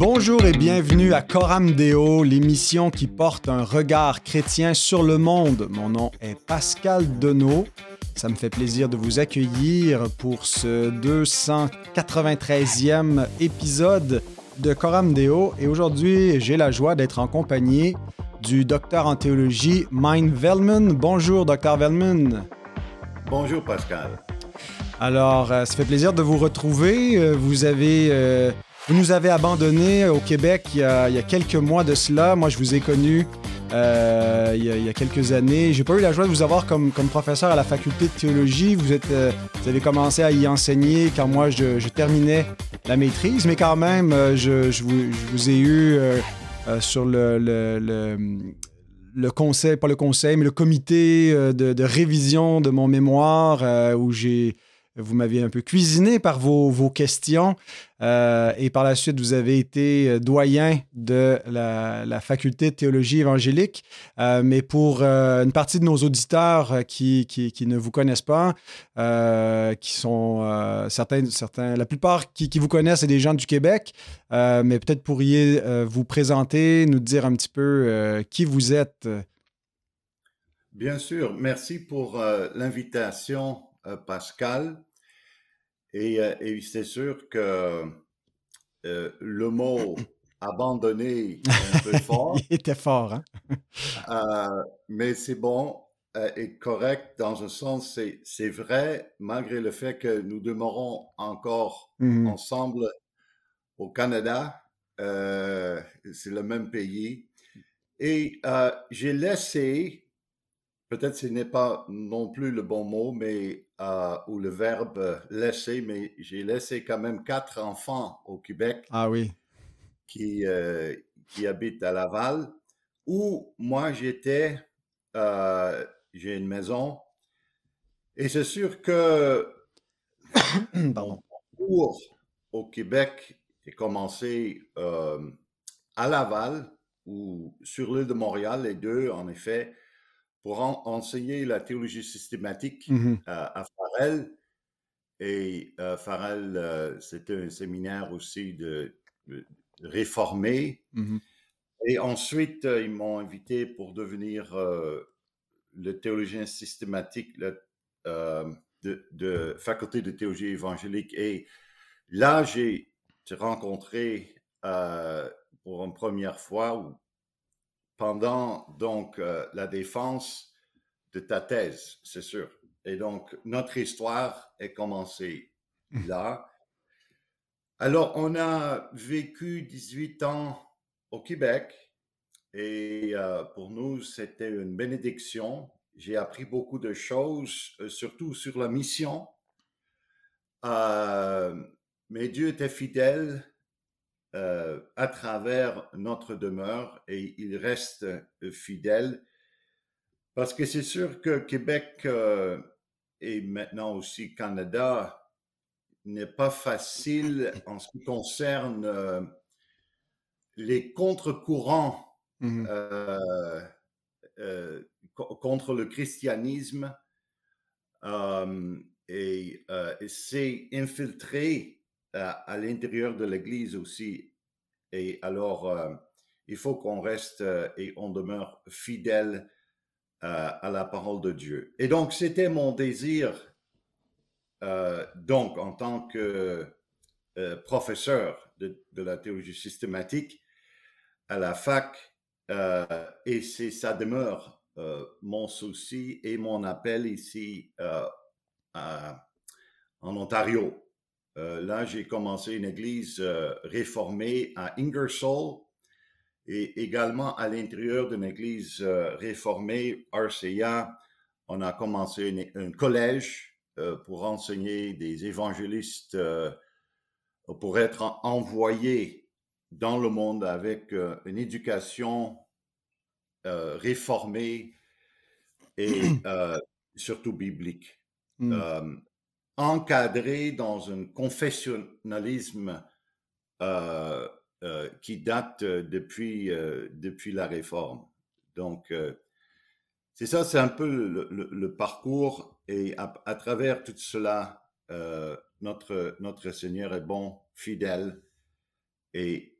Bonjour et bienvenue à Coram Deo, l'émission qui porte un regard chrétien sur le monde. Mon nom est Pascal Denot. Ça me fait plaisir de vous accueillir pour ce 293e épisode de Coram Deo. Et aujourd'hui, j'ai la joie d'être en compagnie du docteur en théologie Mine Velman. Bonjour, docteur Velman. Bonjour, Pascal. Alors, euh, ça fait plaisir de vous retrouver. Euh, vous avez... Euh, vous nous avez abandonnés au Québec il y, a, quelques mois de cela. Moi, je vous ai connu euh, il, y a, quelques années. J'ai pas eu la joie de vous avoir comme, comme professeur à la faculté de théologie. Vous, euh, avez commencé à y enseigner quand moi, je, terminais la maîtrise, mais quand même, euh, je, vous, ai eu sur le, le, le, conseil, pas le conseil, mais le comité de révision de mon mémoire où j'ai vous m'aviez un peu cuisiné par vos, questions euh, et par la suite, vous avez été euh, doyen de la, faculté de théologie évangélique. Euh, mais pour une partie de nos auditeurs qui, qui, ne vous connaissent pas, qui sont certains, certains, la plupart qui, qui, vous connaissent, c'est des gens du Québec, mais peut-être pourriez vous présenter, nous dire un petit peu qui vous êtes. Bien sûr, merci pour l'invitation. Pascal. Euh, et, c'est sûr que euh, le mot abandonné est un peu fort. Il était fort, hein? Euh, mais c'est bon et correct dans un sens, c'est vrai, malgré le fait que nous demeurons encore mmh ensemble au Canada. c'est le même pays. Et j'ai laissé peut-être ce n'est pas non plus le bon mot, mais euh, ou le verbe laisser, mais j'ai laissé quand même quatre enfants au Québec. Ah oui. Qui, euh, qui habitent à Laval, où moi j'étais, euh, j'ai une maison, et c'est sûr que mon cours au Québec est commencé à Laval ou sur l'île de Montréal, les deux, en effet, pour enseigner la théologie systématique mmh à, Farel. Et euh, Farel, euh, c'était un séminaire aussi de, réformé. Mmh Et ensuite, euh, ils m'ont invité pour devenir le théologien systématique de, de, faculté de théologie évangélique. Et là, j'ai rencontré pour une première fois, pendant donc euh, la défense de ta thèse, c'est sûr. Et donc, notre histoire est commencée mmh. là. Alors, on a vécu 18 ans au Québec et euh, pour nous, c'était une bénédiction. J'ai appris beaucoup de choses, euh, surtout sur la mission. mais Dieu était fidèle euh, à travers notre demeure et il reste euh, fidèle. Parce que c'est sûr que Québec euh, et maintenant aussi Canada n'est pas facile en ce qui concerne les contre-courants mmh contre le christianisme et c'est infiltré à, l'intérieur de l'Église aussi. Et alors, euh, il faut qu'on reste euh, et on demeure fidèle euh, à la parole de Dieu. Et donc, c'était mon désir, donc, en tant que professeur de, de, la théologie systématique à la fac, et c'est ça demeure mon souci et mon appel ici en Ontario. Euh, là, j'ai commencé une église euh, réformée à Ingersoll et également à l'intérieur d'une église euh, réformée, RCA. On a commencé un collège pour enseigner des évangélistes, pour être envoyés dans le monde avec une éducation réformée et surtout biblique. Hmm encadré dans un confessionnalisme euh, euh, qui date depuis, euh, depuis la réforme. Donc, c'est ça, c'est un peu le, parcours et à, travers tout cela, notre, notre Seigneur est bon, fidèle et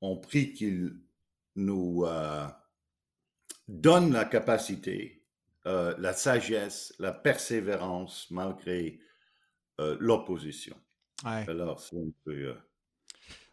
on prie qu'il nous donne la capacité, la sagesse, la persévérance malgré l'opposition. Alors, c'est un peu.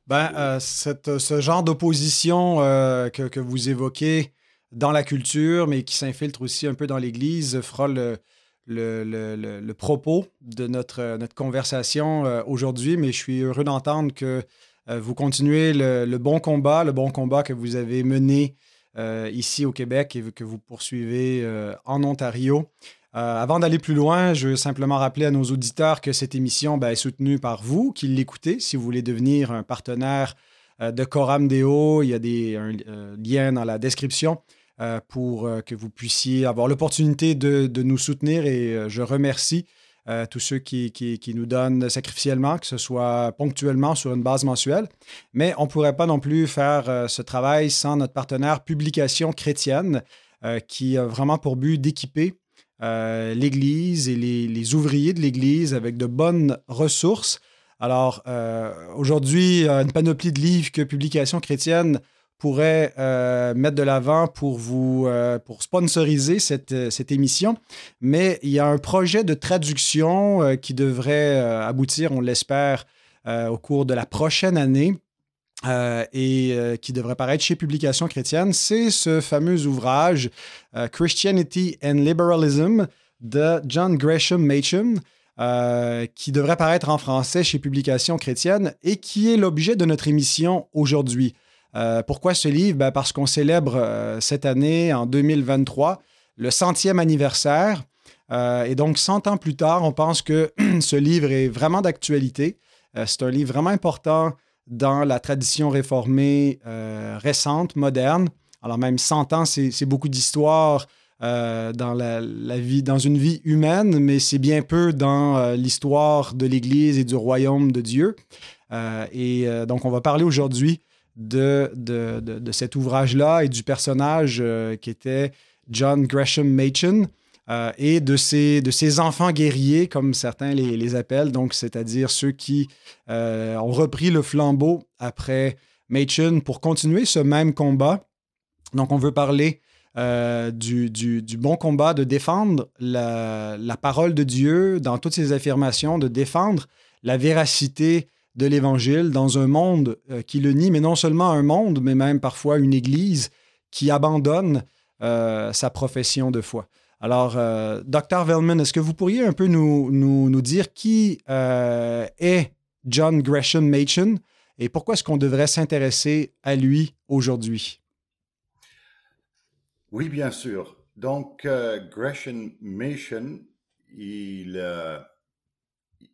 Ben, ce genre d'opposition que, que, vous évoquez dans la culture, mais qui s'infiltre aussi un peu dans l'Église, fera le, le, propos de notre, notre conversation euh, aujourd'hui, mais je suis heureux d'entendre que euh, vous continuez le, bon combat, le bon combat que vous avez mené euh, ici au Québec et que vous poursuivez en Ontario. Avant d'aller plus loin, je veux simplement rappeler à nos auditeurs que cette émission ben, est soutenue par vous, qui l'écoutez. Si vous voulez devenir un partenaire de Coram Deo, il y a des liens dans la description. Euh, pour euh, que vous puissiez avoir l'opportunité de, nous soutenir et euh, je remercie tous ceux qui, nous donnent sacrificiellement, que ce soit ponctuellement sur une base mensuelle. Mais on ne pourrait pas non plus faire ce travail sans notre partenaire Publication chrétienne qui a vraiment pour but d'équiper l'Église et les, les, ouvriers de l'Église avec de bonnes ressources. Alors, aujourd'hui, une panoplie de livres que Publication chrétienne pourrait euh, mettre de l'avant pour vous euh, pour sponsoriser cette, euh, cette, émission. Mais il y a un projet de traduction qui devrait aboutir, on l'espère, au cours de la prochaine année. Et qui devrait paraître chez Publication chrétienne, c'est ce fameux ouvrage Christianity and Liberalism de John Gresham Machen, qui devrait paraître en français chez Publication chrétienne et qui est l'objet de notre émission aujourd'hui. Euh, pourquoi ce livre? Ben, parce qu'on célèbre euh, cette année, en 2023, le centième anniversaire. Euh, et donc, 100 ans plus tard, on pense que ce livre est vraiment d'actualité. c'est un livre vraiment important dans la tradition réformée récente, moderne. Alors même 100 ans, c'est beaucoup d'histoire dans, la, dans une vie humaine, mais c'est bien peu dans l'histoire de l'Église et du royaume de Dieu. et donc, on va parler aujourd'hui de, de, cet ouvrage-là et du personnage euh, qui était John Gresham Machen. Euh, et de ces, enfants guerriers, comme certains les, appellent, donc c'est-à-dire ceux qui euh, ont repris le flambeau après Machen pour continuer ce même combat. Donc on veut parler du, du, bon combat de défendre la, parole de Dieu dans toutes ses affirmations, de défendre la véracité de l'Évangile dans un monde euh, qui le nie, mais non seulement un monde, mais même parfois une Église qui abandonne euh, sa profession de foi. Alors, euh, Dr. Velman, est-ce que vous pourriez un peu nous, dire qui est John Gresham Machen et pourquoi est-ce qu'on devrait s'intéresser à lui aujourd'hui? Oui, bien sûr. Donc, Gresham Machen, il,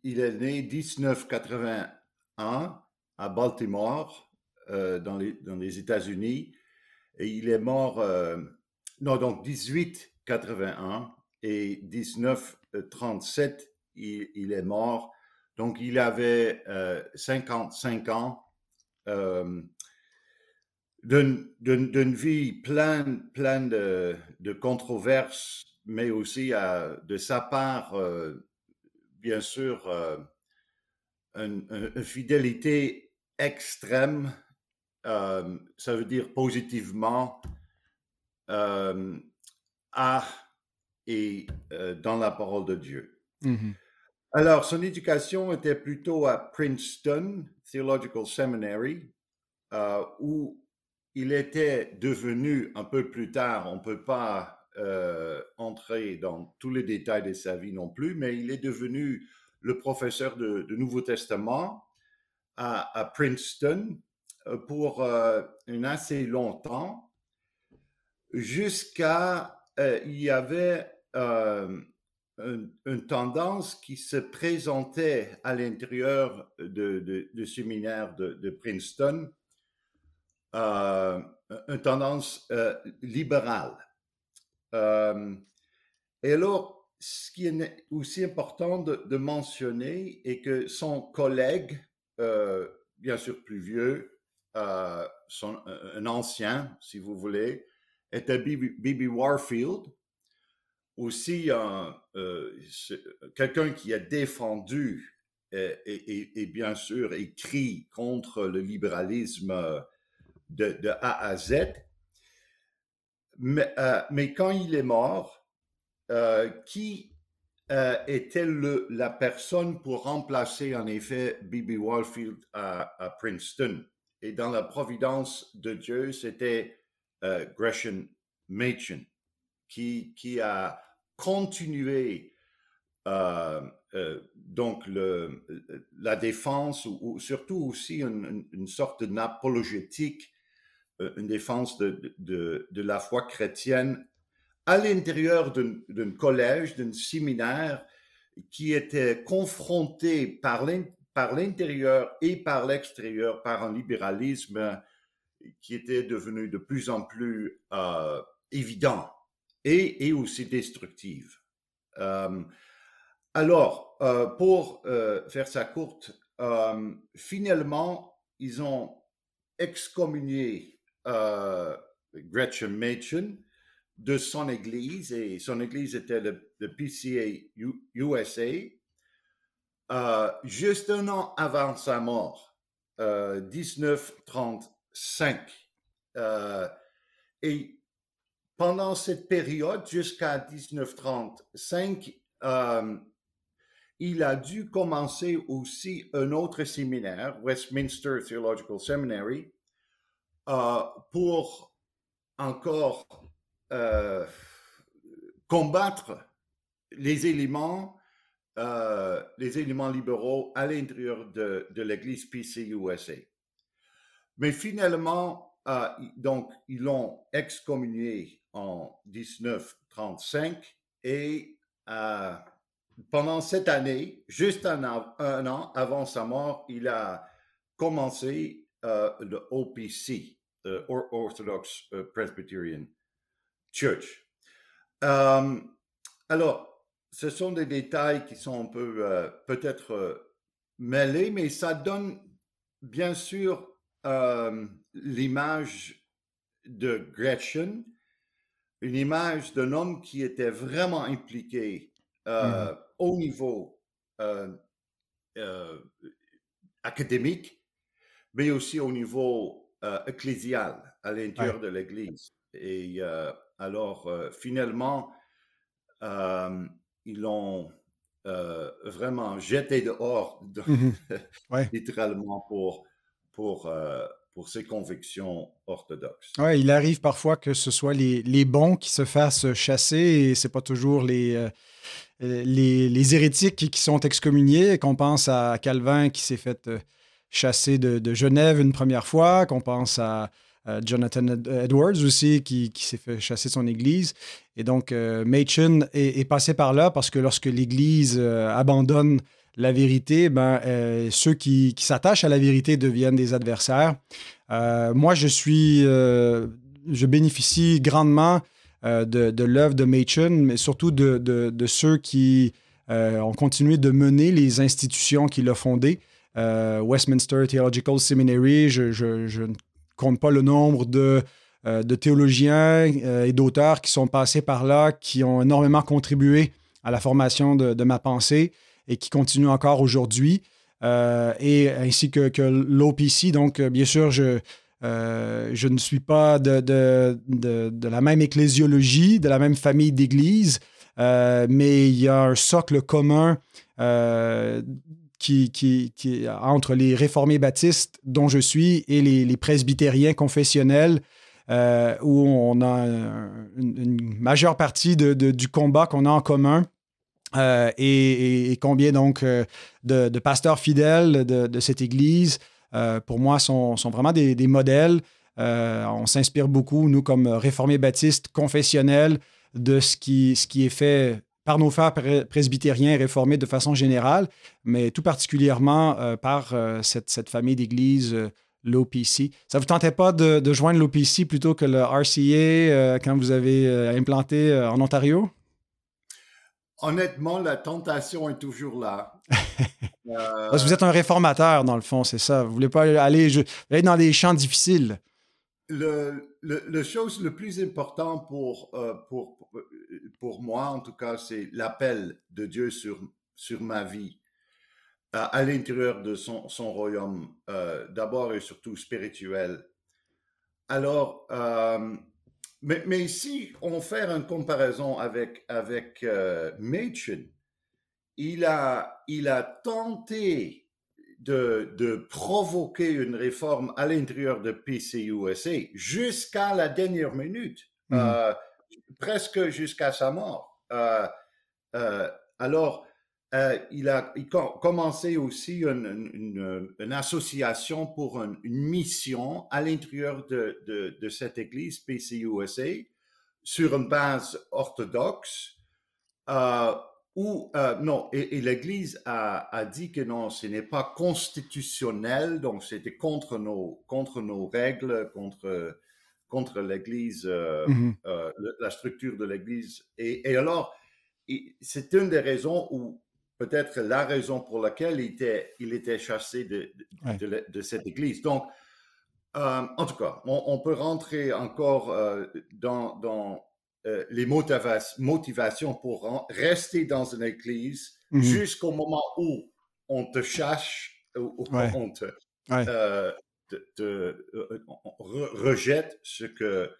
est né 1980 à Baltimore, euh, dans, les, États-Unis. Et il est mort, euh, non, donc 1881 et 1937, il, il, est mort. Donc il avait 55 euh, ans d'une vie pleine, pleine de, de, controverses, mais aussi de sa part, bien sûr, une, fidélité extrême, euh, ça veut dire positivement, euh, à et euh, dans la parole de Dieu. Mm-hmm. Alors, son éducation était plutôt à Princeton Theological Seminary, où il était devenu un peu plus tard, on ne peut pas entrer dans tous les détails de sa vie non plus, mais il est devenu le professeur de, Nouveau Testament à, Princeton euh, pour euh, un assez longtemps, jusqu'à euh, il y avait une, tendance qui se présentait à l'intérieur de, de, séminaire de, Princeton, une tendance libérale. et alors, ce qui est aussi important de, mentionner est que son collègue, euh, bien sûr plus vieux, euh, un ancien, si vous voulez, était Bibi Warfield, aussi euh, quelqu'un qui a défendu et, bien sûr écrit contre le libéralisme de, A à Z. Mais, euh, quand il est mort, euh, qui euh, était le, la personne pour remplacer en effet B.B. Warfield à, Princeton? Et dans la providence de Dieu, c'était Gresham Machen qui, qui a continué euh, euh, donc le, la défense ou, surtout aussi une, une, sorte d'apologétique, euh, une défense de, de, de, la foi chrétienne à l'intérieur d'un collège, d'un séminaire qui était confronté par l'intérieur et par l'extérieur par un libéralisme qui était devenu de plus en plus euh, évident et, aussi destructif. Euh, alors, euh, pour faire ça courte, finalement, ils ont excommunié Gretchen Machen de son église, et son église était le, PCA USA, juste un an avant sa mort, 1935. et pendant cette période, jusqu'à 1935, il a dû commencer aussi un autre séminaire, Westminster Theological Seminary, euh, pour encore euh, combattre les éléments, euh, les éléments libéraux à l'intérieur de l'Église PCUSA. Mais finalement, donc, ils l'ont excommunié en 1935 et pendant cette année, juste un, an avant sa mort, il a commencé euh, le OPC, euh, Orthodox euh, Presbyterian Church. alors, ce sont des détails qui sont un peu peut-être mêlés, mais ça donne bien sûr l'image de Gretchen, une image d'un homme qui était vraiment impliqué euh, mmh au niveau euh, euh, académique, mais aussi au niveau ecclésial à l'intérieur de l'Église. Et alors, finalement, ils l'ont vraiment jeté dehors, mmh littéralement, pour, pour pour ses convictions orthodoxes. Ouais, il arrive parfois que ce soit les, les bons qui se fassent chasser et c'est pas toujours les, euh, les, les, hérétiques qui sont excommuniés. Qu'on pense à Calvin qui s'est fait euh, chasser de, Genève une première fois, qu'on pense à, Jonathan Edwards aussi qui, qui s'est fait chasser son église. Et donc, euh, est, passé par là parce que lorsque l'église abandonne la vérité, ben, euh, ceux qui, s'attachent à la vérité deviennent des adversaires. Euh, moi, je suis, euh, je bénéficie grandement de, l'œuvre de Machen, mais surtout de, ceux qui ont continué de mener les institutions qu'il a fondées. Westminster Theological Seminary, je, ne compte pas le nombre de, de théologiens et d'auteurs qui sont passés par là, qui ont énormément contribué à la formation de ma pensée et qui continue encore aujourd'hui, euh, et ainsi que, l'OPC. Donc, euh, bien sûr, je, euh, je ne suis pas de, de, de, la même ecclésiologie, de la même famille d'églises, mais il y a un socle commun qui, qui, qui, entre les réformés baptistes dont je suis et les, les presbytériens confessionnels. où on a une, majeure partie de, du combat qu'on a en commun euh, et, combien donc euh, de, pasteurs fidèles de, cette Église, euh, pour moi, sont, vraiment des, modèles. on s'inspire beaucoup, nous, comme réformés baptistes confessionnels, de ce qui, est fait par nos frères presbytériens réformés de façon générale, mais tout particulièrement par cette, famille d'églises l'OPC. Ça ne vous tentait pas de, de joindre l'OPC plutôt que le RCA quand vous avez implanté en Ontario? Honnêtement, la tentation est toujours là. Parce que vous êtes un réformateur, dans le fond, c'est ça. Vous voulez pas aller, aller dans des champs difficiles. Le, le, chose le plus important pour, euh, pour, pour moi, en tout cas, c'est l'appel de Dieu sur, sur ma vie, à, l'intérieur de son, son royaume, euh, d'abord et surtout spirituel. alors, mais, mais, si on fait une comparaison avec, avec Machen, il a, il a tenté de, de, provoquer une réforme à l'intérieur de PCUSA jusqu'à la dernière minute, mmh. euh, presque jusqu'à sa mort. Euh, euh, il a commencé aussi une, une, association pour une, mission à l'intérieur de, de, de, cette église PCUSA sur une base orthodoxe ou euh, non, et, l'Église a, dit que non, ce n'est pas constitutionnel, donc c'était contre nos, contre nos règles, contre, contre l'Église, euh, mmh euh, la structure de l'Église. Et, alors, c'est une des raisons ou peut-être la raison pour laquelle il était, il était chassé de, de, cette Église. Donc, en tout cas, on, peut rentrer encore dans, dans euh, les motivations pour rester dans une église mmh jusqu'au moment où on te chasse, ou on te, euh, euh, rejette ce que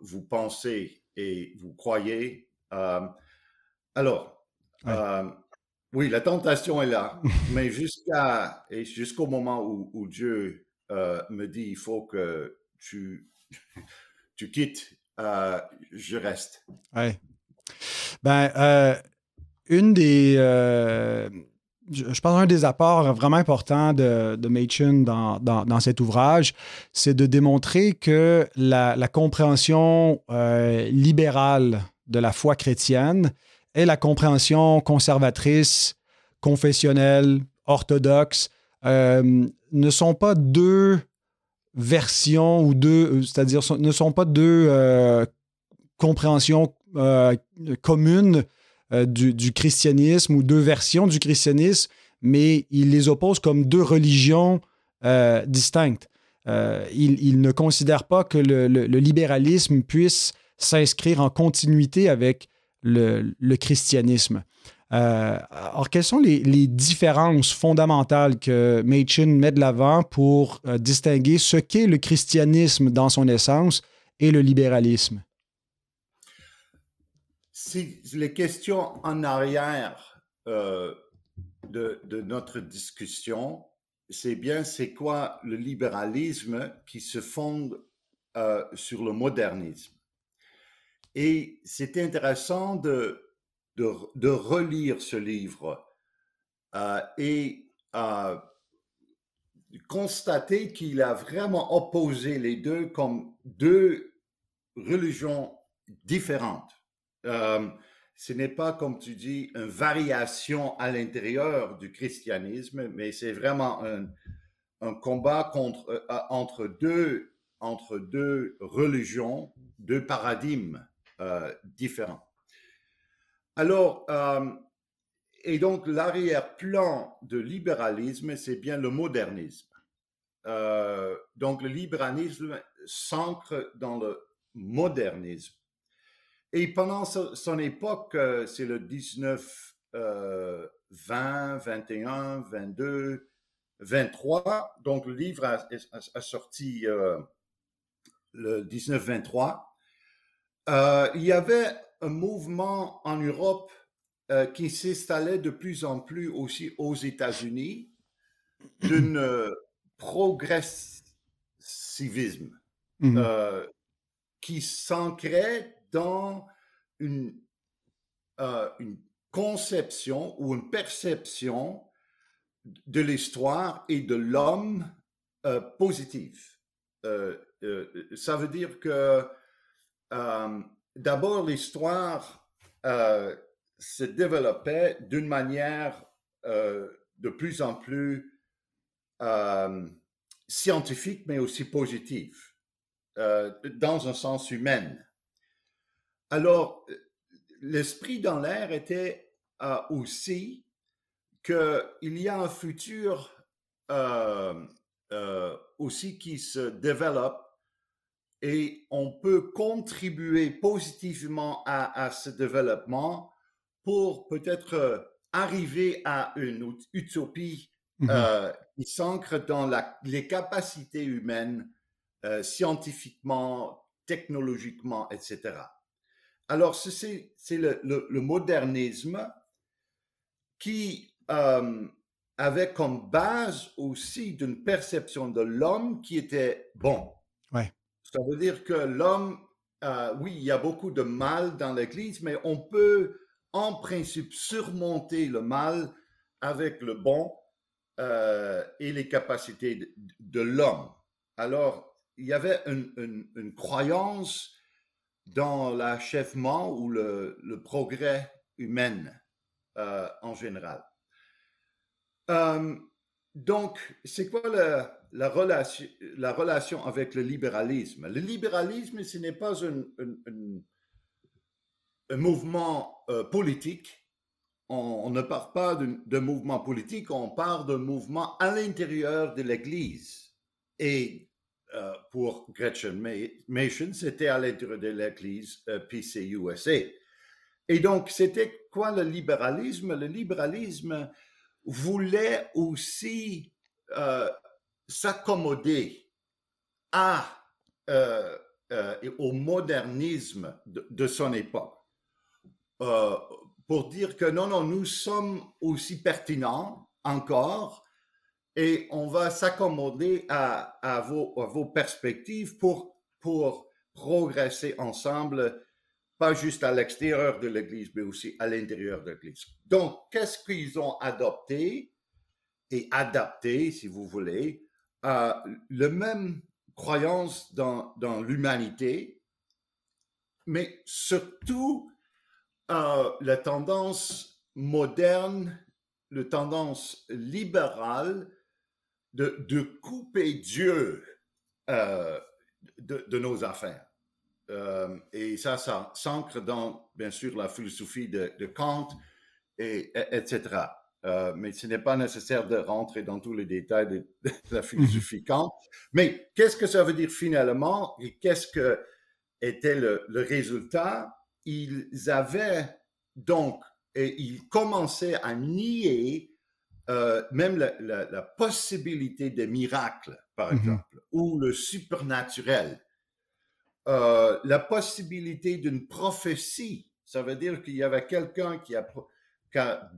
vous pensez et vous croyez. alors, oui, la tentation est là, mais jusqu'à jusqu'au moment où, Dieu me dit il faut que tu, tu quittes euh, je reste. Ouais. Ben, euh, une des. Euh, je pense un des apports vraiment importants de, de Machen dans, dans, cet ouvrage, c'est de démontrer que la, la compréhension libérale de la foi chrétienne et la compréhension conservatrice, confessionnelle, orthodoxe, ne sont pas deux versions ou deux, euh, c'est-à-dire ne sont pas deux euh, compréhensions euh, communes du, christianisme ou deux versions du christianisme, mais il les oppose comme deux religions distinctes. il, ne considère pas que le, libéralisme puisse s'inscrire en continuité avec le, christianisme. Euh, alors, quelles sont les, différences fondamentales que Machen met de l'avant pour euh, distinguer ce qu'est le christianisme dans son essence et le libéralisme? Si les questions en arrière euh, de, notre discussion, c'est bien c'est quoi le libéralisme qui se fonde sur le modernisme. Et c'est intéressant de de, relire ce livre euh, et euh, constater qu'il a vraiment opposé les deux comme deux religions différentes. Euh, ce n'est pas, comme tu dis, une variation à l'intérieur du christianisme, mais c'est vraiment un, combat contre, entre, deux, entre deux religions, deux paradigmes différents. Alors, euh, et donc l'arrière-plan de libéralisme, c'est bien le modernisme. Euh, donc le libéralisme s'ancre dans le modernisme. Et pendant son époque, euh, c'est le 19, 20, 21, 22, 23. Donc le livre a, sorti le 19-23. Il y avait un mouvement en Europe euh, qui s'installait de plus en plus aussi aux États-Unis d'un euh, progressivisme mmh euh, qui s'ancrait dans une, une conception ou une perception de l'histoire et de l'homme positive. ça veut dire que d'abord, l'histoire euh, se développait d'une manière euh, de plus en plus euh, scientifique, mais aussi positive, dans un sens humain. Alors, l'esprit dans l'air était aussi qu'il y a un futur aussi qui se développe et on peut contribuer positivement à, ce développement pour peut-être euh, arriver à une utopie mmh euh, qui s'ancre dans la, les capacités humaines scientifiquement, technologiquement, etc. Alors, c'est le, le, modernisme qui avait comme base aussi d'une perception de l'homme qui était bon. Ça veut dire que l'homme, euh, oui, il y a beaucoup de mal dans l'Église, mais on peut en principe surmonter le mal avec le bon euh, et les capacités de, l'homme. Alors, il y avait une, croyance dans l'achèvement ou le, progrès humain euh, en général. Donc, c'est quoi la, relation, la relation avec le libéralisme? Le libéralisme, ce n'est pas un, un, mouvement euh, politique. On, ne parle pas de mouvement politique, on parle d'un mouvement à l'intérieur de l'Église. Et euh, pour Gretchen Mason, c'était à l'intérieur de l'Église PCUSA. Et donc, c'était quoi le libéralisme? Le libéralisme, voulait aussi euh, s'accommoder à, euh, euh, au modernisme de, son époque. pour dire que non, non, nous sommes aussi pertinents encore et on va s'accommoder à, à, vos, vos, perspectives pour, pour progresser ensemble pas juste à l'extérieur de l'Église, mais aussi à l'intérieur de l'Église. Donc, qu'est-ce qu'ils ont adopté et adapté, si vous voulez, à le même croyance dans, l'humanité, mais surtout euh, la tendance moderne, la tendance libérale de, de couper Dieu euh, de, de nos affaires. Euh, et ça, ça s'ancre dans, bien sûr, la philosophie de, Kant, et, etc. Euh, mais ce n'est pas nécessaire de rentrer dans tous les détails de, la philosophie Kant. Mais qu'est-ce que ça veut dire finalement et qu'est-ce que était le, résultat? Ils avaient donc, et ils commençaient à nier euh, même la, possibilité des miracles, par mhm. exemple, ou le supernaturel. Euh, la possibilité d'une prophétie. Ça veut dire qu'il y avait quelqu'un qui a,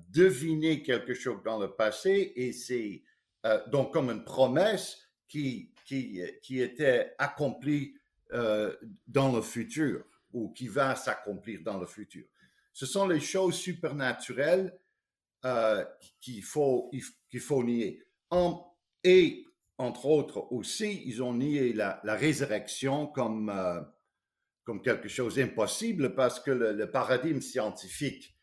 deviné quelque chose dans le passé et c'est euh, donc comme une promesse qui, qui, qui était accomplie euh, dans le futur ou qui va s'accomplir dans le futur. Ce sont les choses supernaturelles qu'il faut, qu'il faut nier. et entre autres aussi, ils ont nié la, résurrection comme, euh, comme quelque chose d'impossible parce que le, paradigme scientifique euh,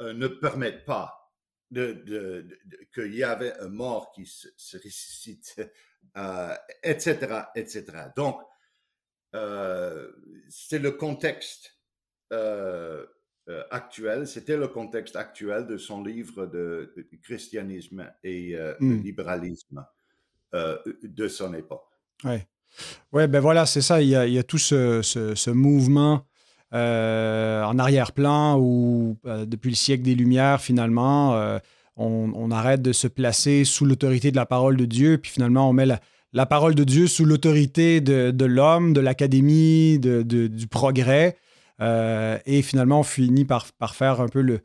ne permet pas de, qu'il y avait un mort qui se, ressuscite, etc., euh, etc. Donc, c'est le contexte actuel, c'était le contexte actuel de son livre de, christianisme et hmm. libéralisme. Euh, de son époque. Oui, ouais, ben voilà, c'est ça. Il y, a, tout ce, mouvement euh, en arrière-plan où, euh, depuis le siècle des Lumières, finalement, on, arrête de se placer sous l'autorité de la parole de Dieu, puis finalement, on met la, parole de Dieu sous l'autorité de, l'homme, de l'académie, du progrès. et finalement, on finit par, faire un peu le,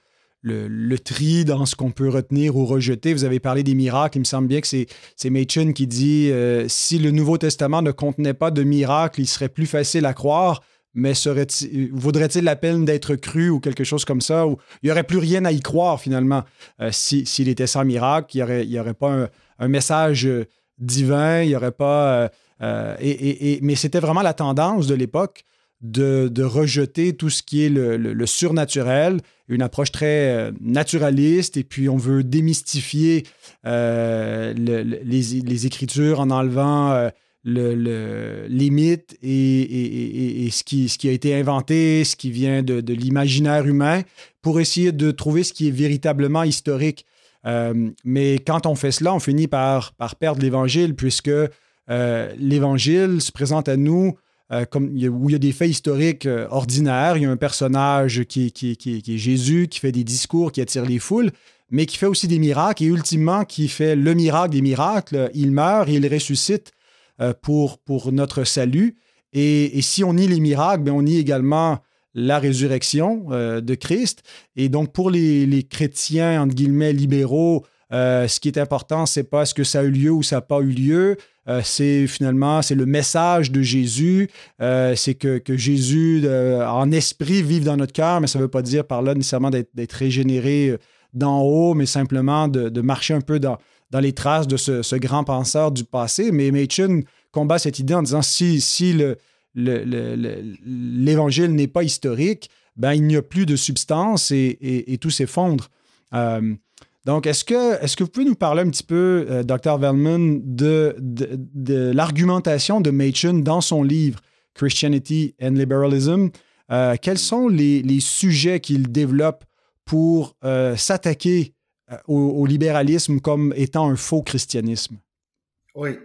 le, tri dans ce qu'on peut retenir ou rejeter. Vous avez parlé des miracles. Il me semble bien que c'est Machen qui dit euh, si le Nouveau Testament ne contenait pas de miracles, il serait plus facile à croire, mais vaudrait-il la peine d'être cru ou quelque chose comme ça? Il n'y aurait plus rien à y croire finalement euh, s'il était sans miracle, il n'y aurait, pas un, message divin, il n'y aurait pas. Euh, mais c'était vraiment la tendance de l'époque de, rejeter tout ce qui est le, surnaturel, une approche très euh, naturaliste, et puis on veut démystifier euh, les, écritures en enlevant euh, les mythes et, ce, qui, a été inventé, ce qui vient de, l'imaginaire humain, pour essayer de trouver ce qui est véritablement historique. mais quand on fait cela, on finit par, perdre l'Évangile, puisque l'Évangile se présente à nous euh, comme, où il y a des faits historiques euh, ordinaires. Il y a un personnage qui, qui, qui, est Jésus, qui fait des discours, qui attire les foules, mais qui fait aussi des miracles et ultimement qui fait le miracle des miracles. Il meurt et il ressuscite pour, pour notre salut. Et, si on nie les miracles, bien, on nie également la résurrection de Christ. Et donc, pour les, les chrétiens, entre guillemets, libéraux, ce qui est important, c'est pas est-ce que ça a eu lieu ou ça n'a pas eu lieu. Euh, c'est finalement c'est le message de Jésus, euh, c'est que, Jésus euh, en esprit vive dans notre cœur, mais ça ne veut pas dire par là nécessairement d'être régénéré d'en haut, mais simplement de, marcher un peu dans, dans les traces de ce, grand penseur du passé. Mais Machen combat cette idée en disant si, si le, l'évangile n'est pas historique, ben, il n'y a plus de substance et, tout s'effondre. Donc, est-ce que, est que vous pouvez nous parler un petit peu, euh, Dr. Velman, de, de, l'argumentation de Machen dans son livre Christianity and Liberalism? Euh, quels sont les, sujets qu'il développe pour euh, s'attaquer au, libéralisme comme étant un faux christianisme? Oui.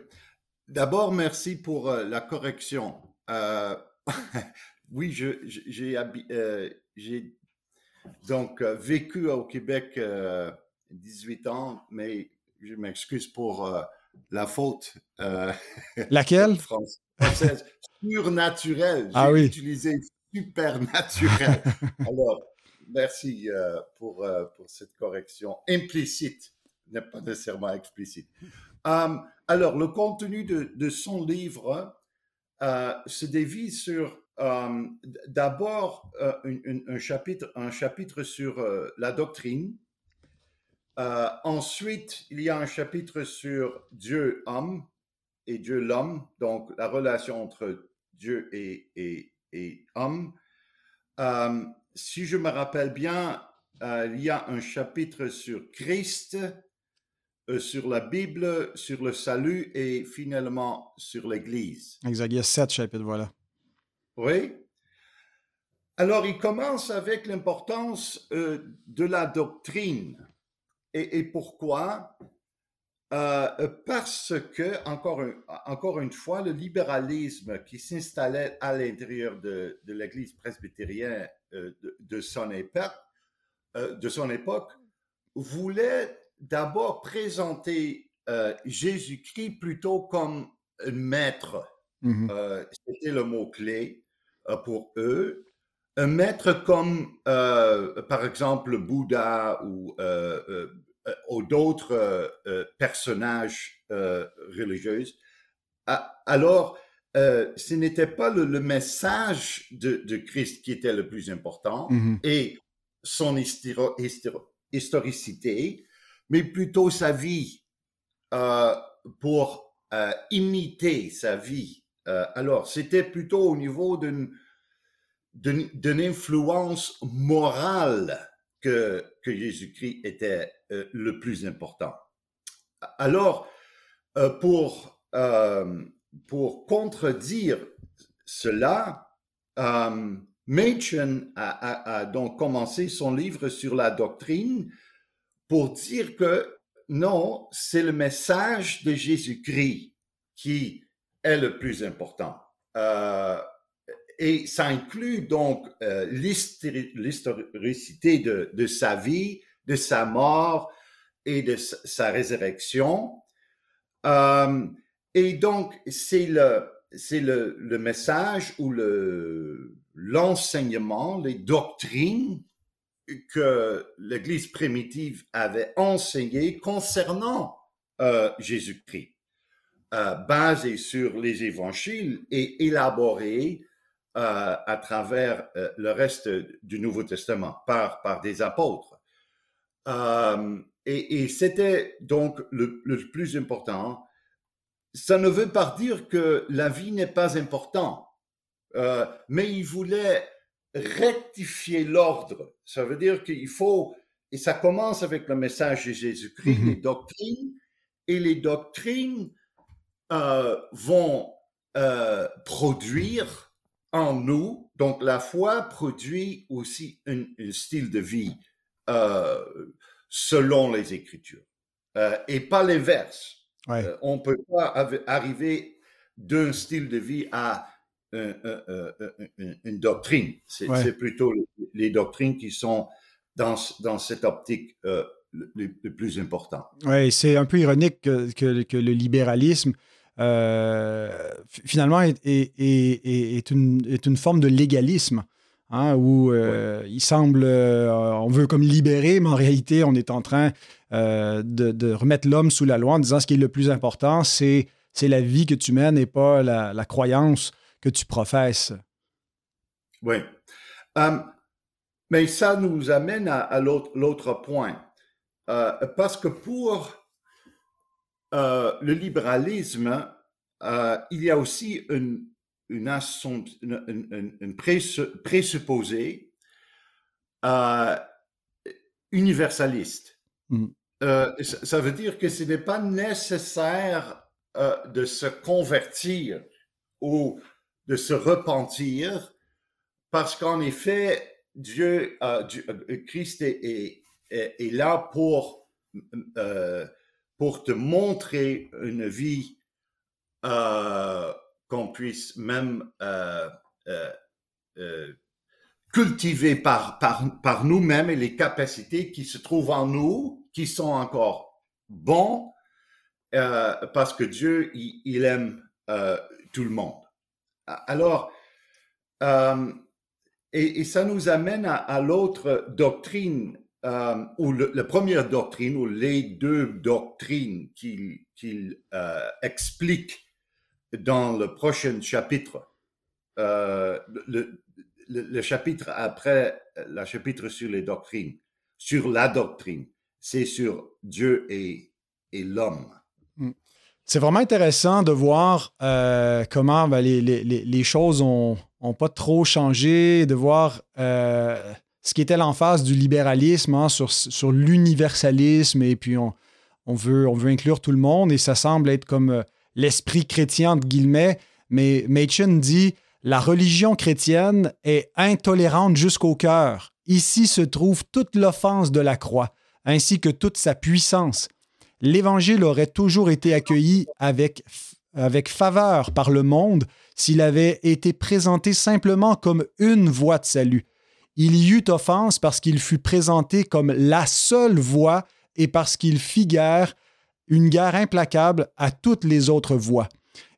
D'abord, merci pour la correction. oui, j'ai donc vécu au Québec 18 ans, mais je m'excuse pour euh, la faute. Euh, Laquelle? française. Surnaturelle. Ah J'ai utilisé supernaturel. Alors, merci euh, pour, pour cette correction implicite, n'est pas nécessairement explicite. alors, le contenu de, son livre se dévie sur d'abord un, chapitre, sur la doctrine, euh, ensuite, il y a un chapitre sur Dieu-homme et Dieu-l'homme, donc la relation entre Dieu et, homme. Euh, si je me rappelle bien, euh, il y a un chapitre sur Christ, sur la Bible, sur le salut et finalement sur l'Église. Exact, il y a sept chapitres, voilà. Oui. Alors, il commence avec l'importance de la doctrine. Et, pourquoi? Euh, Parce que, encore, encore une fois, le libéralisme qui s'installait à l'intérieur de, l'Église presbytérienne euh, de, son époque, euh, de son époque voulait d'abord présenter Jésus-Christ plutôt comme un maître. Mm-hmm. C'était le mot-clé pour eux un maître comme, par exemple, Bouddha ou, ou d'autres personnages religieux, alors ce n'était pas le, message de, Christ qui était le plus important mm-hmm. et son historicité, mais plutôt sa vie pour imiter sa vie. alors, c'était plutôt au niveau d'une d'une influence morale que, que Jésus-Christ était euh, le plus important. Alors, euh, pour, euh, pour contredire cela, Machen a, a, donc commencé son livre sur la doctrine pour dire que non, c'est le message de Jésus-Christ qui est le plus important. Et ça inclut donc euh, l'historicité de, sa vie, de sa mort et de sa résurrection. Euh, et donc, c'est le, message ou le, l'enseignement, les doctrines que l'Église primitive avait enseignées concernant euh, Jésus-Christ, euh, basé sur les évangiles et élaboré euh, à travers euh, le reste du Nouveau Testament par, par des apôtres. Euh, et, c'était donc le, plus important. Ça ne veut pas dire que la vie n'est pas importante, mais il voulait rectifier l'ordre. Ça veut dire qu'il faut, et ça commence avec le message de Jésus-Christ, mm-hmm. les doctrines, et les doctrines vont produire en nous. Donc, la foi produit aussi un, style de vie euh, selon les Écritures euh, et pas l'inverse. Euh, on ne peut pas arriver d'un style de vie à une doctrine. C'est plutôt les doctrines qui sont dans, dans cette optique le, plus important. Oui, c'est un peu ironique que, que, le libéralisme finalement est, est, une, est, une, forme de légalisme. Hein, où il semble, on veut comme libérer, mais en réalité, on est en train de, remettre l'homme sous la loi en disant ce qui est le plus important, c'est la vie que tu mènes et pas la, croyance que tu professes. Oui. Hum, mais ça nous amène à, l'autre point. Euh, parce que pour euh, le libéralisme, euh, il y a aussi une, une, une, présupposé universaliste. Mm. ça veut dire que ce n'est pas nécessaire de se convertir ou de se repentir parce qu'en effet, Dieu, euh, euh, Christ est, est, là pour, euh, pour te montrer une vie qu'on puisse même cultiver par, par, par nous-mêmes et les capacités qui se trouvent en nous, qui sont encore bons, parce que Dieu, il, aime tout le monde. Alors, et, ça nous amène à, l'autre doctrine, euh, ou la première doctrine, ou les deux doctrines qu'il euh, explique dans le prochain chapitre. Euh, le, chapitre après, le chapitre sur les doctrines, sur la doctrine, c'est sur Dieu et, l'homme. Hmm. C'est vraiment intéressant de voir comment ben, les, choses ont, n'ont pas trop changé, de voir ce qui était l'emphase du libéralisme hein, sur, l'universalisme, et puis on, on, veut, on veut inclure tout le monde, et ça semble être comme euh, l'esprit chrétien, de guillemets, mais Machen dit la religion chrétienne est intolérante jusqu'au cœur. Ici se trouve toute l'offense de la croix, ainsi que toute sa puissance. L'Évangile aurait toujours été accueilli avec, avec faveur par le monde s'il avait été présenté simplement comme une voie de salut. Il y eut offense parce qu'il fut présenté comme la seule voie et parce qu'il fit guerre, une guerre implacable à toutes les autres voies.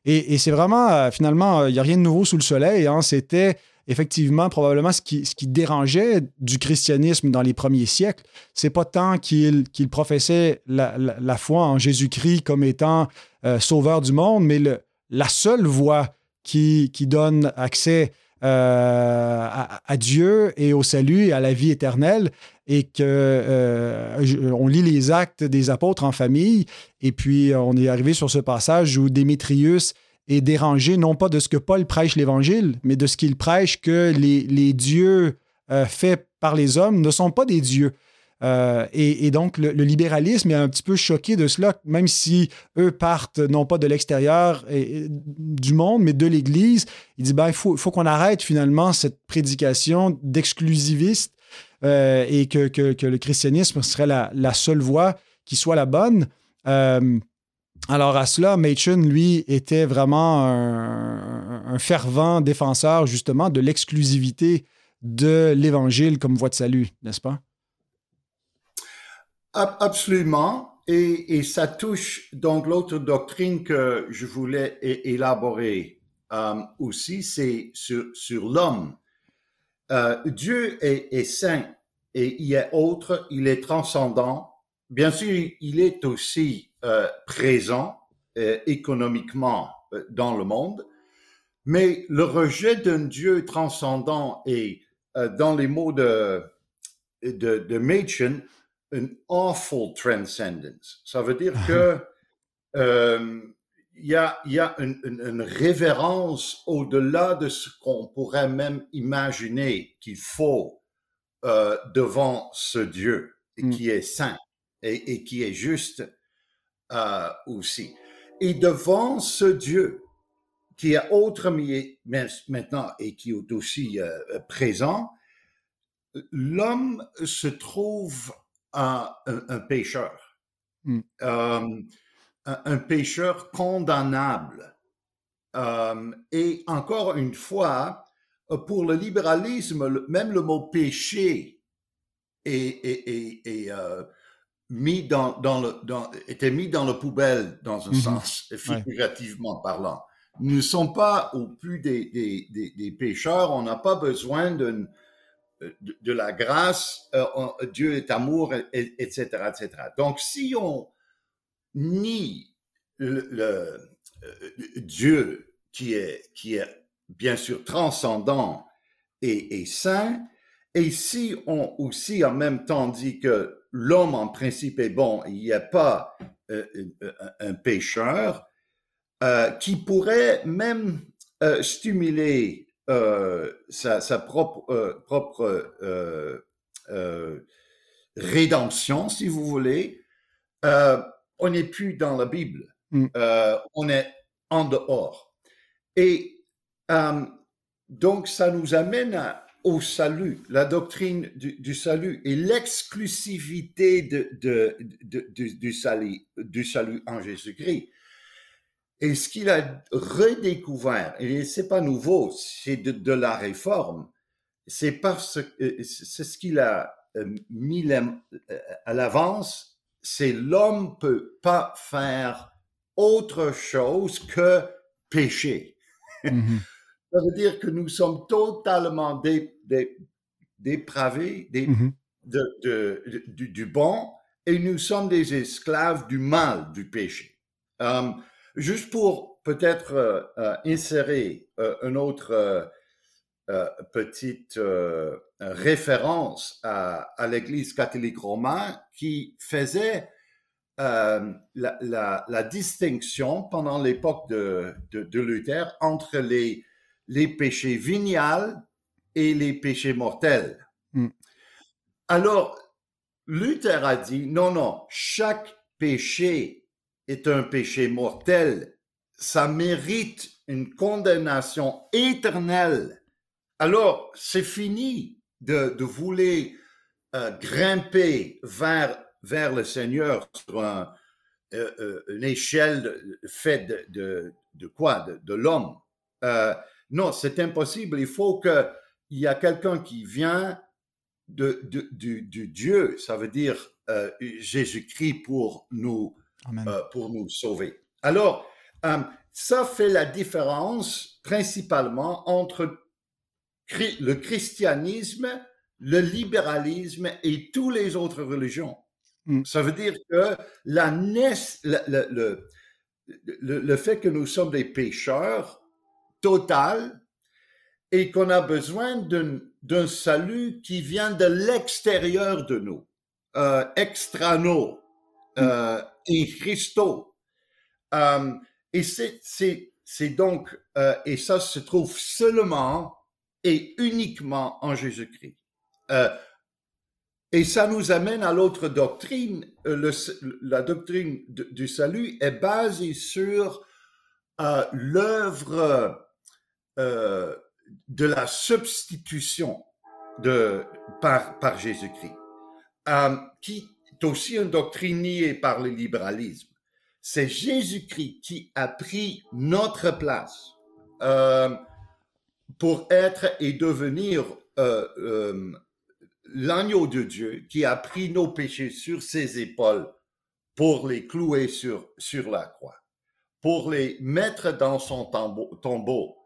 Et, c'est vraiment, euh, finalement, euh, il n'y a rien de nouveau sous le soleil. Hein. C'était effectivement probablement ce qui, ce qui, dérangeait du christianisme dans les premiers siècles. C'est pas tant qu'il professait la, foi en Jésus-Christ comme étant euh, sauveur du monde, mais la seule voie qui, donne accès euh, à, Dieu et au salut et à la vie éternelle et que euh, on lit les actes des apôtres en famille et puis on est arrivé sur ce passage où Démétrius est dérangé non pas de ce que Paul prêche l'évangile mais de ce qu'il prêche que les, dieux euh, faits par les hommes ne sont pas des dieux euh, et, donc, le, libéralisme est un petit peu choqué de cela, même si eux partent non pas de l'extérieur du monde, mais de l'Église. Il dit, ben, il faut, qu'on arrête finalement cette prédication d'exclusiviste euh, et que, le christianisme serait la, seule voie qui soit la bonne. Euh, alors à cela, Machen, lui, était vraiment un fervent défenseur justement de l'exclusivité de l'Évangile comme voie de salut, n'est-ce pas? Absolument. Et, ça touche donc l'autre doctrine que je voulais élaborer euh, aussi, c'est sur, sur l'homme. Euh, Dieu est, saint et il est autre, il est transcendant. Bien sûr, il est aussi euh, présent économiquement dans le monde, mais le rejet d'un Dieu transcendant est, dans les mots de, de, de Machen, une awful transcendence. Ça veut dire que euh, il y a, y a une, révérence au-delà de ce qu'on pourrait même imaginer qu'il faut euh, devant ce Dieu et mm. qui est saint et, qui est juste euh, aussi. Et devant ce Dieu qui est autre maintenant et qui est aussi présent, l'homme se trouve un, un, pécheur, euh, un, pécheur condamnable. Euh, et encore une fois, pour le libéralisme, même le mot péché est, est, est, mis dans, dans le, dans, était mis dans la poubelle dans un mhm. sens, figurativement parlant. Nous ne sommes pas au plus des, des, des, des pécheurs, on n'a pas besoin de, la grâce, euh, Dieu est amour, etc., etc. Donc, si on nie le, euh, Dieu qui est, qui est bien sûr transcendant et, saint, et si on aussi en même temps dit que l'homme en principe est bon, il n'y a pas euh, un pécheur, qui pourrait même stimuler sa, sa, propre, propre rédemption, si vous voulez, on n'est plus dans la Bible. Mm. on est en dehors. Et donc, ça nous amène à, au salut, la doctrine du, salut et l'exclusivité de, de, du, salut, du salut en Jésus-Christ. Et ce qu'il a redécouvert, et c'est pas nouveau, c'est de, la réforme, c'est parce que c'est ce qu'il a euh, mis euh, à l'avance, c'est l'homme peut pas faire autre chose que pécher. Mm-hmm. Ça veut dire que nous sommes totalement dépravés mm-hmm. de, du, bon et nous sommes des esclaves du mal, du péché. Euh, juste pour peut-être euh, euh, insérer une autre petite référence à, l'Église catholique romaine qui faisait la, la, distinction pendant l'époque de, de, Luther entre les les péchés vénials et les péchés mortels. Hmm. Alors, Luther a dit, non, non, chaque péché est un péché mortel. Ça mérite une condamnation éternelle. Alors, c'est fini de, vouloir euh, grimper vers, vers le Seigneur sur euh, euh, une échelle faite de, de, quoi? De, l'homme. Non, c'est impossible. Il faut qu'il y ait quelqu'un qui vient de, du, Dieu, ça veut dire Jésus-Christ pour nous, euh, pour nous sauver. Alors, euh, ça fait la différence principalement entre le christianisme, le libéralisme et toutes les autres religions. Mm. Ça veut dire que la le, le, fait que nous sommes des pécheurs total et qu'on a besoin d'un salut qui vient de l'extérieur de nous, euh, extrano, euh, et Christo. Euh, et c'est donc, euh, et ça se trouve seulement et uniquement en Jésus-Christ. Euh, et ça nous amène à l'autre doctrine. Le, la doctrine du salut est basée sur l'œuvre euh, de la substitution de, par, par Jésus-Christ, euh, qui aussi une doctrine niée par le libéralisme. C'est Jésus-Christ qui a pris notre place euh, pour être et devenir l'agneau de Dieu qui a pris nos péchés sur ses épaules pour les clouer sur, sur la croix, pour les mettre dans son tombeau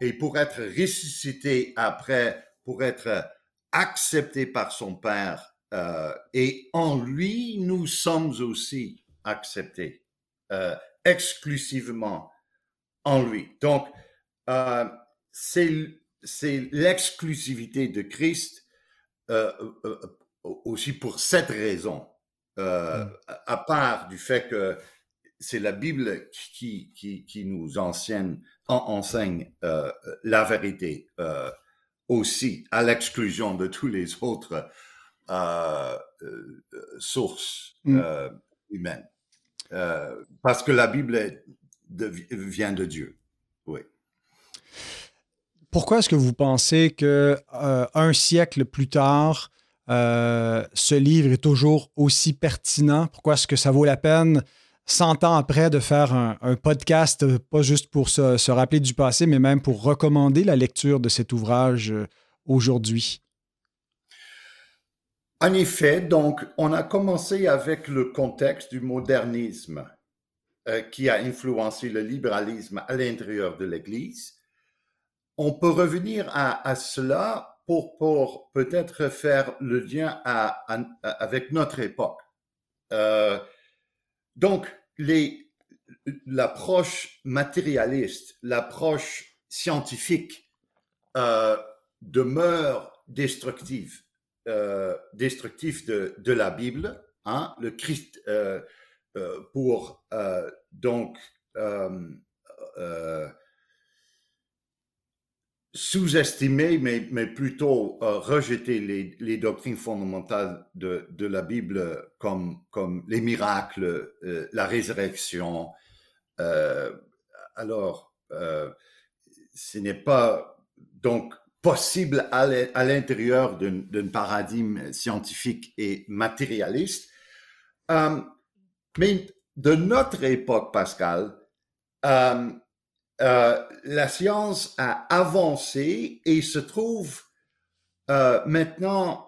et pour être ressuscité après, pour être accepté par son Père. Euh, et en lui, nous sommes aussi acceptés, euh, exclusivement en lui. Donc, euh, c'est l'exclusivité de Christ euh, aussi pour cette raison, mm. à part du fait que c'est la Bible qui, qui, qui nous enseigne, enseigne la vérité aussi, à l'exclusion de tous les autres euh, euh sources mm. Euh, humaines. parce que la Bible vient de Dieu. Oui. Pourquoi est-ce que vous pensez que un siècle plus tard, ce livre est toujours aussi pertinent? Pourquoi est-ce que ça vaut la peine 100 ans après de faire un, podcast, pas juste pour se, rappeler du passé, mais même pour recommander la lecture de cet ouvrage aujourd'hui? En effet, donc, on a commencé avec le contexte du modernisme euh, qui a influencé le libéralisme à l'intérieur de l'Église. On peut revenir à, cela pour, pour peut-être faire le lien avec notre époque. Euh, donc, l'approche matérialiste, l'approche scientifique euh, demeure destructive, destructive de, de, la Bible. Hein, le Christ, euh, pour euh, donc euh, sous-estimer, mais, mais, plutôt rejeter les, doctrines fondamentales de, de, la Bible comme, comme les miracles, la résurrection. alors, ce n'est pas donc possible à l'intérieur d'un paradigme scientifique et matérialiste. Mais de notre époque, Pascal, euh, euh, la science a avancé et se trouve euh, maintenant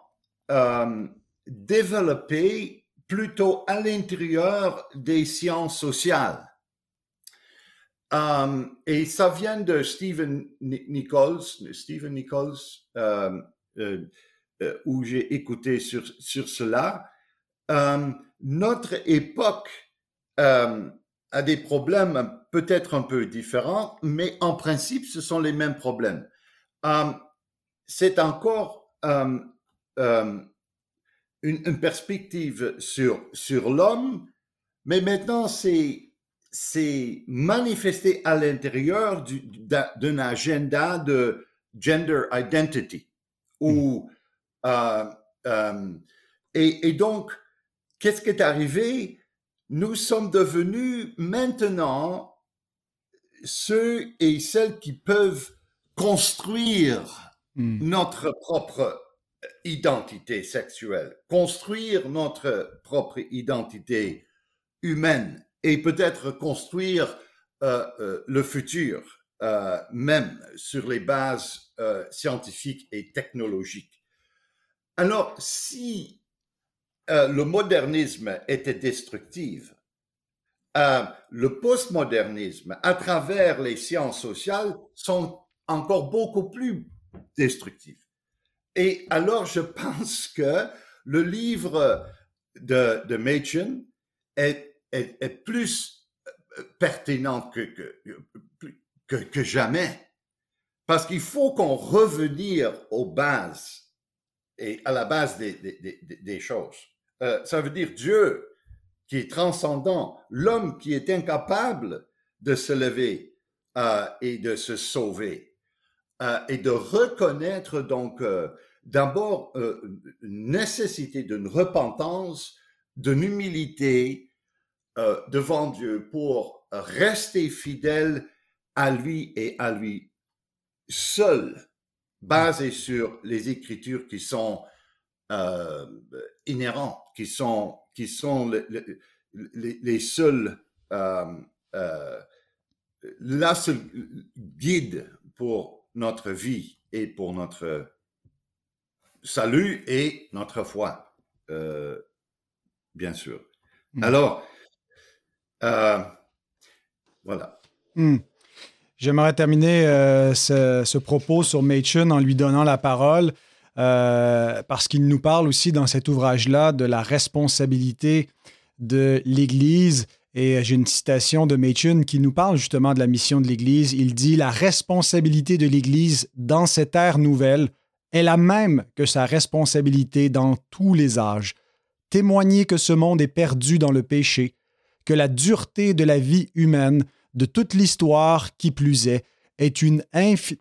développée plutôt à l'intérieur des sciences sociales. Et ça vient de Stephen Nichols, Stephen Nichols, où j'ai écouté sur, sur cela notre époque euh, a des problèmes peut-être un peu différents, mais en principe, ce sont les mêmes problèmes. Euh, c'est encore euh, une, perspective sur, sur l'homme, mais maintenant, c'est c'est manifesté à l'intérieur d'un agenda de gender identity. Ou, mmh. et, et, donc, qu'est-ce qui est arrivé? Nous sommes devenus maintenant ceux et celles qui peuvent construire hmm. notre propre identité sexuelle, construire notre propre identité humaine et peut-être construire euh, euh, le futur euh, même sur les bases scientifiques et technologiques. Alors, si le modernisme était destructif, le postmodernisme, à travers les sciences sociales, sont encore beaucoup plus destructifs. Et alors, je pense que le livre de, de Machen est, est, plus euh, pertinent que, que, que, jamais. Parce qu'il faut qu'on revenir aux bases et à la base des, des, des choses. Euh, ça veut dire Dieu qui est transcendant, l'homme qui est incapable de se lever euh, et de se sauver, et de reconnaître donc d'abord une nécessité d'une repentance, d'une humilité devant Dieu pour rester fidèle à lui et à lui seul, basé sur les Écritures qui sont euh, inhérents, qui sont, qui sont les, seuls, euh, euh, la seule guide pour notre vie et pour notre salut et notre foi, bien sûr. Hmm. Alors, voilà. Hmm. J'aimerais terminer ce, ce, propos sur Machen en lui donnant la parole. Euh, parce qu'il nous parle aussi dans cet ouvrage-là de la responsabilité de l'Église. Et j'ai une citation de Machen qui nous parle justement de la mission de l'Église. Il dit La responsabilité de l'Église dans cette ère nouvelle est la même que sa responsabilité dans tous les âges. Témoigner que ce monde est perdu dans le péché, que la dureté de la vie humaine, de toute l'histoire qui plus est, est une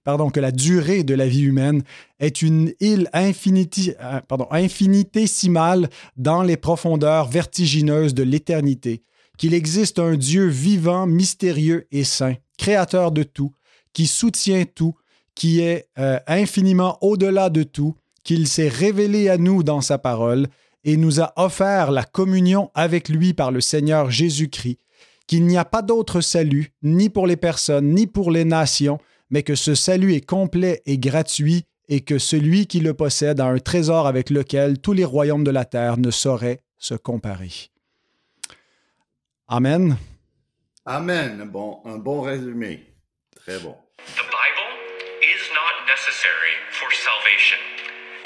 pardon, que la durée de la vie humaine est une île infiniti euh, pardon, infinitésimale dans les profondeurs vertigineuses de l'éternité, qu'il existe un Dieu vivant, mystérieux et saint, créateur de tout, qui soutient tout, qui est euh, infiniment au-delà de tout, qu'il s'est révélé à nous dans sa parole et nous a offert la communion avec lui par le Seigneur Jésus-Christ, qu'il n'y a pas d'autre salut, ni pour les personnes, ni pour les nations, mais que ce salut est complet et gratuit et que celui qui le possède a un trésor avec lequel tous les royaumes de la terre ne sauraient se comparer. Amen. Amen. Bon, un bon résumé. Très bon. The Bible is not necessary for salvation,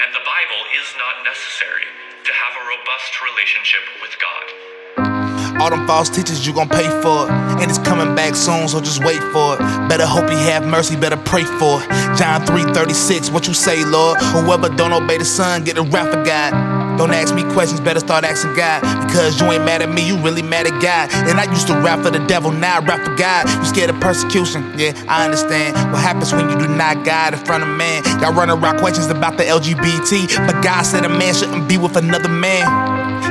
and the Bible is not necessary to have a robust relationship with God. All them false teachers, you gon' pay for it. And it's coming back soon, so just wait for it. Better hope he have mercy, better pray for it. John 3:36, what you say, Lord? Whoever don't obey the Son, get the wrath of God. Don't ask me questions, better start asking God. Because you ain't mad at me, you really mad at God. And I used to rap for the devil, now I rap for God. You scared of persecution? Yeah, I understand. What happens when you do not God in front of man? Y'all run around questions about the LGBT, but God said a man shouldn't be with another man.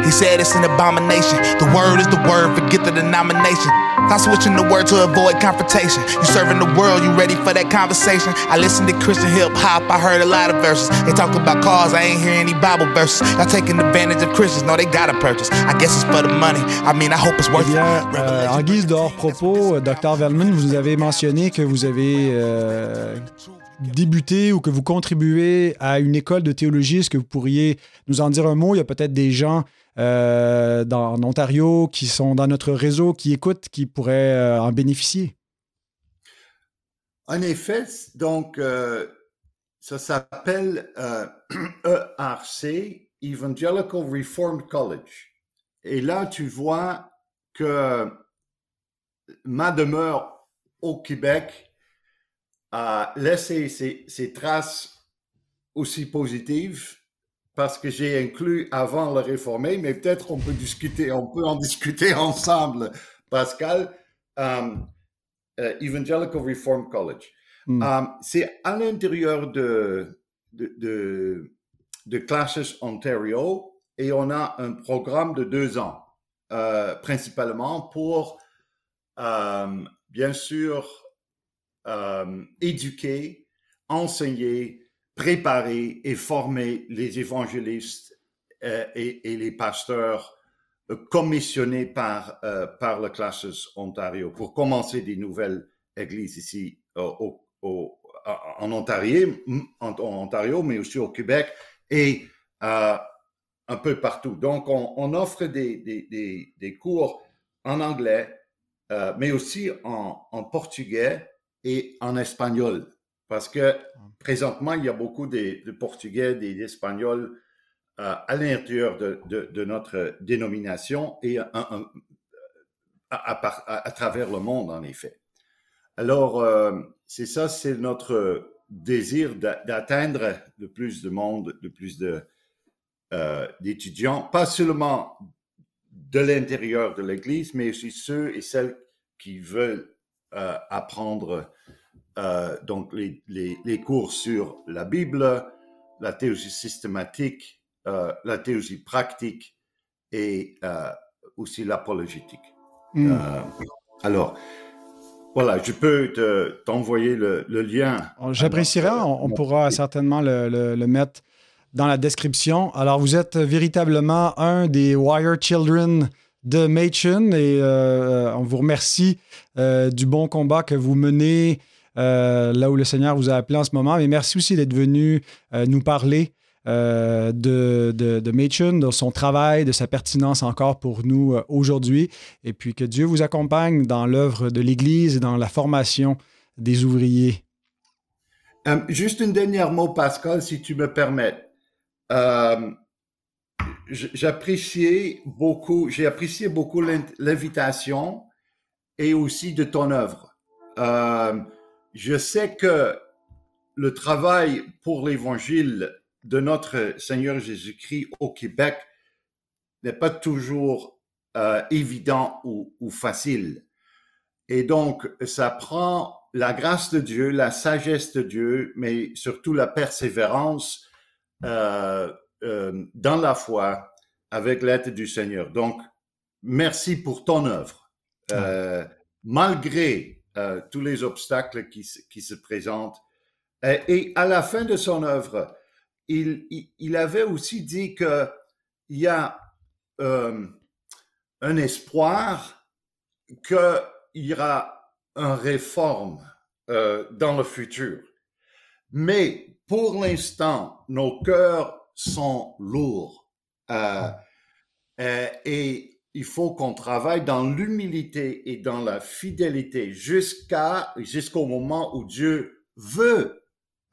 He said it's an abomination. The word is the word, forget the denomination. Stop switching the word to avoid confrontation. You serving the world, you ready for that conversation? I listen to Christian hip hop, I heard a lot of verses. They talk about cars, I ain't hear any Bible verses. Y'all taking advantage of Christians, no, they gotta purchase. I guess it's for the money. I mean, I hope it's worth bien, it. Euh, en guise de hors-propos, Dr. Velman, vous avez mentionné que vous avez. Euh, débuté ou que vous contribuez à une école de théologie, est-ce que vous pourriez nous en dire un mot? Il y a peut-être des gens euh, dans, en Ontario qui sont dans notre réseau, qui écoutent, qui pourraient euh, en bénéficier? En effet, donc, euh, ça s'appelle ERC, e Evangelical Reformed College. Et là, tu vois que ma demeure au Québec a laissé ses, ses traces aussi positives parce que j'ai inclus avant le réformé, mais peut-être on peut discuter, on peut en discuter ensemble, Pascal. Um, uh, Evangelical Reform College. Mm. Um, c'est à l'intérieur de, de, de, de, Classes Ontario et on a un programme de deux ans, euh, principalement pour, um, bien sûr, éduquer, enseigner, préparer et former les évangélistes euh, et, les pasteurs euh, commissionnés par, euh, par le Classes Ontario pour commencer des nouvelles églises ici en, Ontario, mais aussi au Québec et un peu partout. Donc, on, offre des, des, cours en anglais, mais aussi en portugais et en espagnol. Parce que présentement, il y a beaucoup de, Portugais, des Espagnols euh, à l'intérieur de, notre dénomination et à, travers le monde, en effet. Alors, euh, c'est ça, c'est notre désir d'atteindre le plus de monde, de plus euh, d'étudiants, pas seulement de l'intérieur de l'Église, mais aussi ceux et celles qui veulent apprendre euh, donc les, les, les, cours sur la Bible, la théologie systématique, euh, la théologie pratique et euh, aussi l'apologétique. Hmm. Alors, voilà, je peux t'envoyer le, le, lien. J'apprécierais, on, pourra certainement le, le, mettre dans la description. Alors, vous êtes véritablement un des Wire Children de Machen et on vous remercie du bon combat que vous menez là où le Seigneur vous a appelé en ce moment. Mais merci aussi d'être venu euh, nous parler euh, de, de, de de son travail, de sa pertinence encore pour nous aujourd'hui. Et puis que Dieu vous accompagne dans l'œuvre de l'Église et dans la formation des ouvriers. juste un dernier mot, Pascal, si tu me permets. j'appréciais beaucoup, j'ai apprécié beaucoup l'invitation et aussi de ton œuvre. Je sais que le travail pour l'évangile de notre Seigneur Jésus-Christ au Québec n'est pas toujours euh, évident ou, facile. Et donc, ça prend la grâce de Dieu, la sagesse de Dieu, mais surtout la persévérance euh, euh, dans la foi avec l'aide du Seigneur. Donc, merci pour ton œuvre. malgré euh, tous les obstacles qui, se présentent. Et, et, à la fin de son œuvre, il, avait aussi dit qu'il y a euh, un espoir qu'il y aura une réforme euh, dans le futur. Mais pour l'instant, nos cœurs sont lourds. Euh, euh, et il faut qu'on travaille dans l'humilité et dans la fidélité jusqu'à jusqu'au moment où Dieu veut,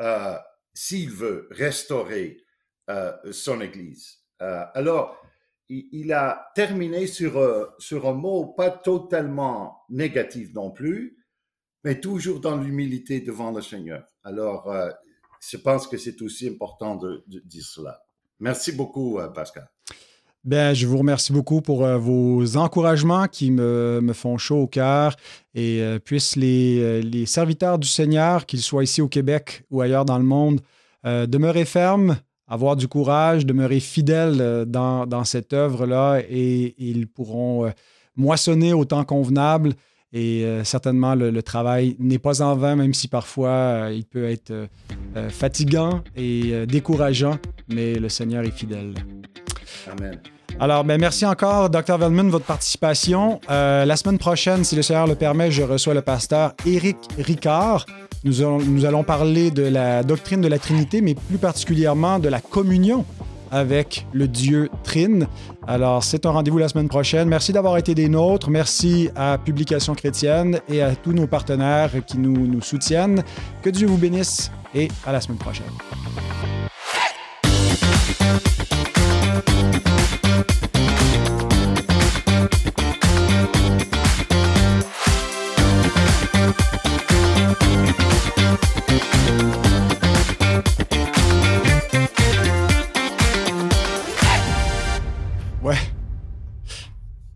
euh, s'il veut, restaurer euh, son Église. Euh, alors, il, a terminé sur, sur un mot pas totalement négatif non plus, mais toujours dans l'humilité devant le Seigneur. Alors, je pense que c'est aussi important de, dire cela. Merci beaucoup, Pascal. Bien, je vous remercie beaucoup pour euh, vos encouragements qui me, me, font chaud au cœur et euh, puissent les, les, serviteurs du Seigneur, qu'ils soient ici au Québec ou ailleurs dans le monde, euh, demeurer fermes, avoir du courage, demeurer fidèles euh, dans, dans cette œuvre-là et, ils pourront euh, moissonner au temps convenable. Et euh, certainement, le, travail n'est pas en vain, même si parfois euh, il peut être euh, fatigant et décourageant, mais le Seigneur est fidèle. Amen. Alors, ben, merci encore, Dr. Veldman, de votre participation. Euh, la semaine prochaine, si le Seigneur le permet, je reçois le pasteur Éric Ricard. Nous nous allons parler de la doctrine de la Trinité, mais plus particulièrement de la communion avec le Dieu Trine. Alors, c'est un rendez-vous la semaine prochaine. Merci d'avoir été des nôtres. Merci à Publication Chrétienne et à tous nos partenaires qui nous soutiennent. Que Dieu vous bénisse et à la semaine prochaine. Ouais.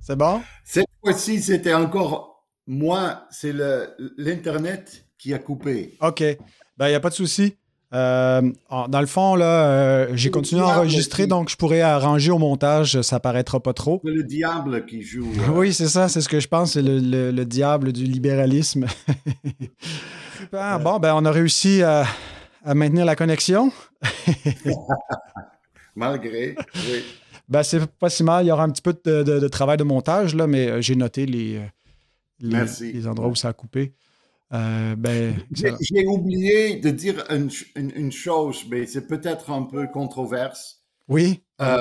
C'est bon? Cette fois-ci, c'était encore moi, c'est l'Internet qui a coupé. OK. Ben, il n'y a pas de souci. Euh, dans le fond, là, euh, j'ai continué à enregistrer, donc je pourrais arranger au montage, ça paraîtra pas trop. C'est le diable qui joue. Euh... Oui, c'est ça, c'est ce que je pense, c'est le, le, le, diable du libéralisme. Super. Bon, ben, on a réussi à, à maintenir la connexion. Malgré, oui. Ben, c'est pas si mal. Il y aura un petit peu de, de, de travail de montage, là, mais euh, j'ai noté les, les, les, endroits où ça a coupé. Euh, ben, J'ai oublié de dire une, une, une chose, mais c'est peut-être un peu controverse. Oui. Euh,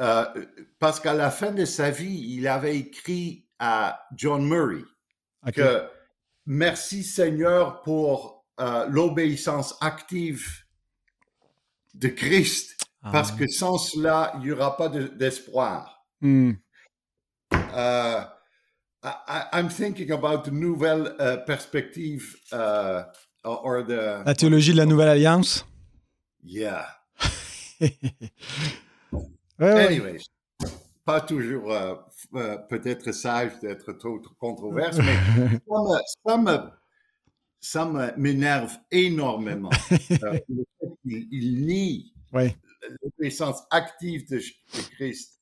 euh, parce qu'à la fin de sa vie, il avait écrit à John Murray okay. que merci Seigneur pour l'obéissance active de Christ parce que sans cela, il n'y aura pas d'espoir. De, mm. I, I'm thinking about the nouvelle uh, perspective uh, or the... La théologie de la Nouvelle Alliance? Yeah. ouais, Anyways, ouais. pas toujours euh, euh, peut-être sage d'être trop, trop controverse, mais ça me, ça me m'énerve énormément. euh, il, il nie ouais l'obéissance active de, de Christ.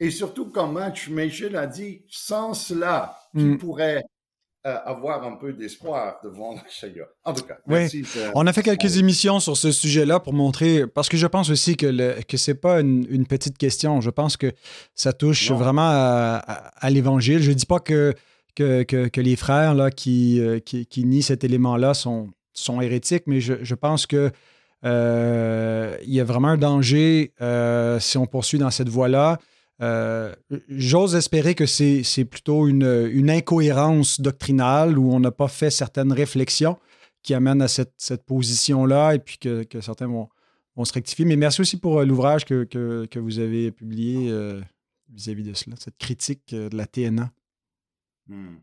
Euh, et surtout, comme Matt Michel a dit, sans cela, qui mm. pourrait euh, avoir un peu d'espoir devant le Seigneur. En tout cas, merci. Oui. On a fait quelques émissions sur ce sujet-là pour montrer, parce que je pense aussi que, que ce n'est pas une, une, petite question. Je pense que ça touche non. vraiment à, à, à l'Évangile. Je ne dis pas que, que, que, que, les frères là, qui, euh, qui, qui nient cet élément-là sont, sont hérétiques, mais je, je pense que euh, il y a vraiment un danger euh, si on poursuit dans cette voie-là. Euh, J'ose espérer que c'est plutôt une, incohérence doctrinale où on n'a pas fait certaines réflexions qui amènent à cette, position-là et puis que, certains vont, se rectifier. Mais merci aussi pour euh, l'ouvrage que, vous avez publié vis-à-vis -vis de cela, cette critique de la TNA. Hmm.